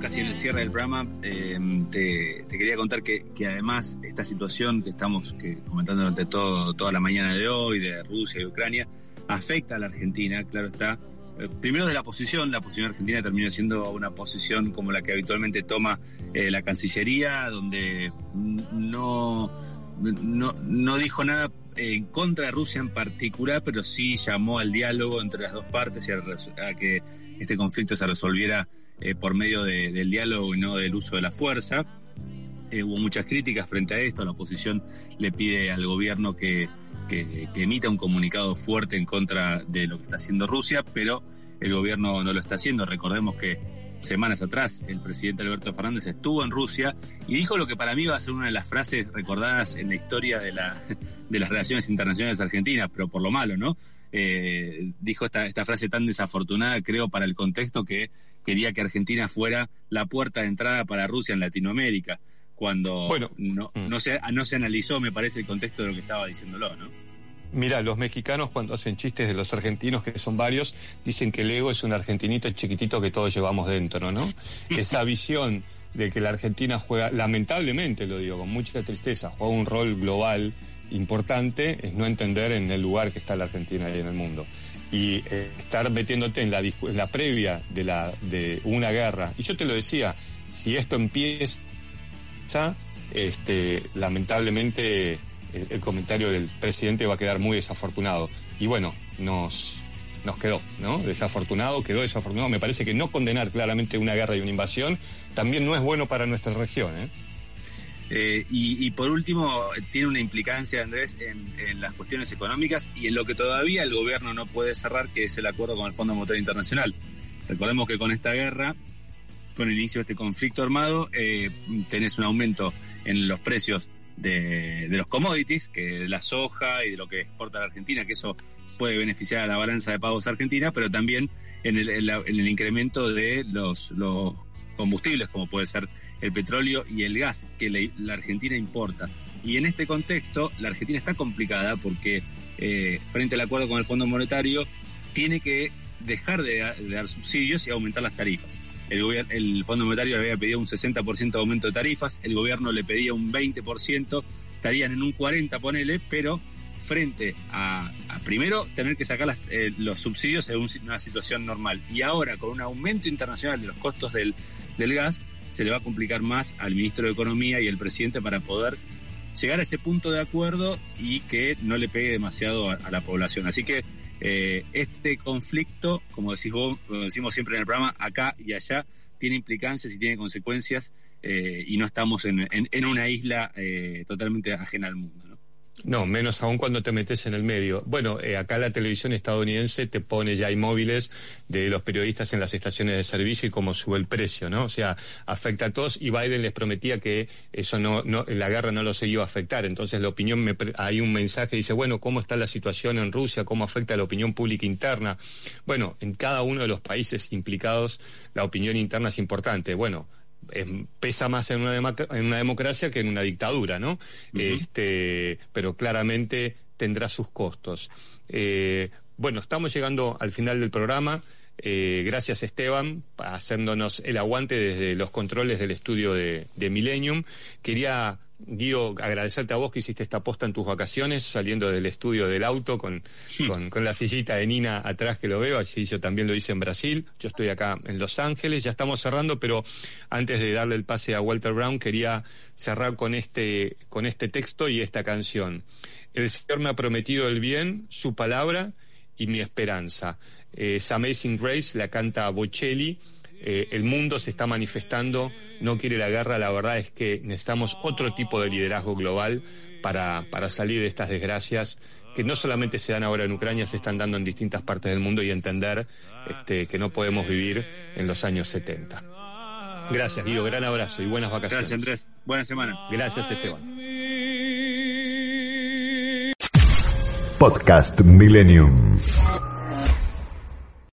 casi en el cierre del programa, eh, te, quería contar que, además esta situación que estamos comentando durante todo, toda la mañana de hoy, de Rusia y Ucrania, afecta a la Argentina, claro está. Eh, primero de la posición, la posición argentina terminó siendo una posición como la que habitualmente toma eh, la Cancillería, donde no, no, no dijo nada en contra de Rusia en particular, pero sí llamó al diálogo entre las dos partes y a que este conflicto se resolviera eh, por medio del diálogo y no del uso de la fuerza. Eh, hubo muchas críticas frente a esto, la oposición le pide al gobierno que, emita un comunicado fuerte en contra de lo que está haciendo Rusia, pero el gobierno no lo está haciendo. Recordemos que semanas atrás el presidente Alberto Fernández estuvo en Rusia y dijo lo que para mí va a ser una de las frases recordadas en la historia de, la, *laughs* de las relaciones internacionales argentinas, pero por lo malo, ¿no? Eh, dijo esta, esta frase tan desafortunada, creo, para el contexto que quería que Argentina fuera la puerta de entrada para Rusia en Latinoamérica, cuando no, mm. no, se, no se analizó, me parece, el contexto de lo que estaba diciéndolo, ¿no? Mira, los mexicanos cuando hacen chistes de los argentinos, que son varios, dicen que el ego es un argentinito chiquitito que todos llevamos dentro, ¿no? *laughs* Esa visión de que la Argentina juega, lamentablemente lo digo, con mucha tristeza, juega un rol global importante, es no entender en el lugar que está la Argentina y en el mundo y eh, estar metiéndote en la, la previa de una guerra. Y yo te lo decía, si esto empieza, este, lamentablemente el, comentario del presidente va a quedar muy desafortunado. Y bueno, nos, nos quedó, ¿no? Desafortunado, quedó desafortunado. Me parece que no condenar claramente una guerra y una invasión también no es bueno para nuestra región, ¿eh? Eh, y, por último, tiene una implicancia, Andrés, en, las cuestiones económicas y en lo que todavía el gobierno no puede cerrar, que es el acuerdo con el Fondo Monetario Internacional. Recordemos que con esta guerra, con el inicio de este conflicto armado, eh, tenés un aumento en los precios de, los commodities, que de la soja y de lo que exporta la Argentina, que eso puede beneficiar a la balanza de pagos argentina, pero también en el, incremento de los combustibles, como puede ser el petróleo y el gas que la, Argentina importa. Y en este contexto, la Argentina está complicada porque eh, frente al acuerdo con el Fondo Monetario, tiene que dejar de, dar subsidios y aumentar las tarifas. El, el Fondo Monetario le había pedido un 60% de aumento de tarifas, el gobierno le pedía un 20%, estarían en un 40%, ponele, pero frente a, primero tener que sacar eh, los subsidios en una situación normal y ahora con un aumento internacional de los costos del gas, se le va a complicar más al ministro de Economía y al presidente para poder llegar a ese punto de acuerdo y que no le pegue demasiado a, la población. Así que eh, este conflicto, como, decís vos, decimos siempre en el programa, acá y allá, tiene implicancias y tiene consecuencias eh, y no estamos en, una isla eh, totalmente ajena al mundo. Menos aún cuando te metes en el medio. Bueno, eh, acá la televisión estadounidense te pone ya inmóviles de los periodistas en las estaciones de servicio y cómo sube el precio, ¿no? O sea, afecta a todos y Biden les prometía que eso no, no la guerra no lo iba a afectar. Entonces la opinión, me, hay un mensaje dice, bueno, ¿cómo está la situación en Rusia? ¿Cómo afecta la opinión pública interna? Bueno, en cada uno de los países implicados la opinión interna es importante. Bueno, pesa más en una, en una democracia que en una dictadura, ¿no? este, pero claramente tendrá sus costos. Eh, bueno, estamos llegando al final del programa. Eh, gracias Esteban, haciéndonos el aguante desde los controles del estudio de, de Millennium. Quería Guido, agradecerte a vos que hiciste esta posta en tus vacaciones, saliendo del estudio del auto con, con, la sillita de Nina atrás que lo veo, así yo también lo hice en Brasil, yo estoy acá en Los Ángeles, ya estamos cerrando, pero antes de darle el pase a Walter Brown quería cerrar con este, con este texto y esta canción. El Señor me ha prometido el bien, su palabra y mi esperanza. Es Amazing Grace, la canta Bocelli, eh, el mundo se está manifestando, no quiere la guerra, la verdad es que necesitamos otro tipo de liderazgo global para, para salir de estas desgracias que no solamente se dan ahora en Ucrania, se están dando en distintas partes del mundo y entender este, que no podemos vivir en los años 70. Gracias, Guido. Gran abrazo y buenas vacaciones. Gracias, Andrés. Buena semana. Gracias, Esteban. Podcast Millennium.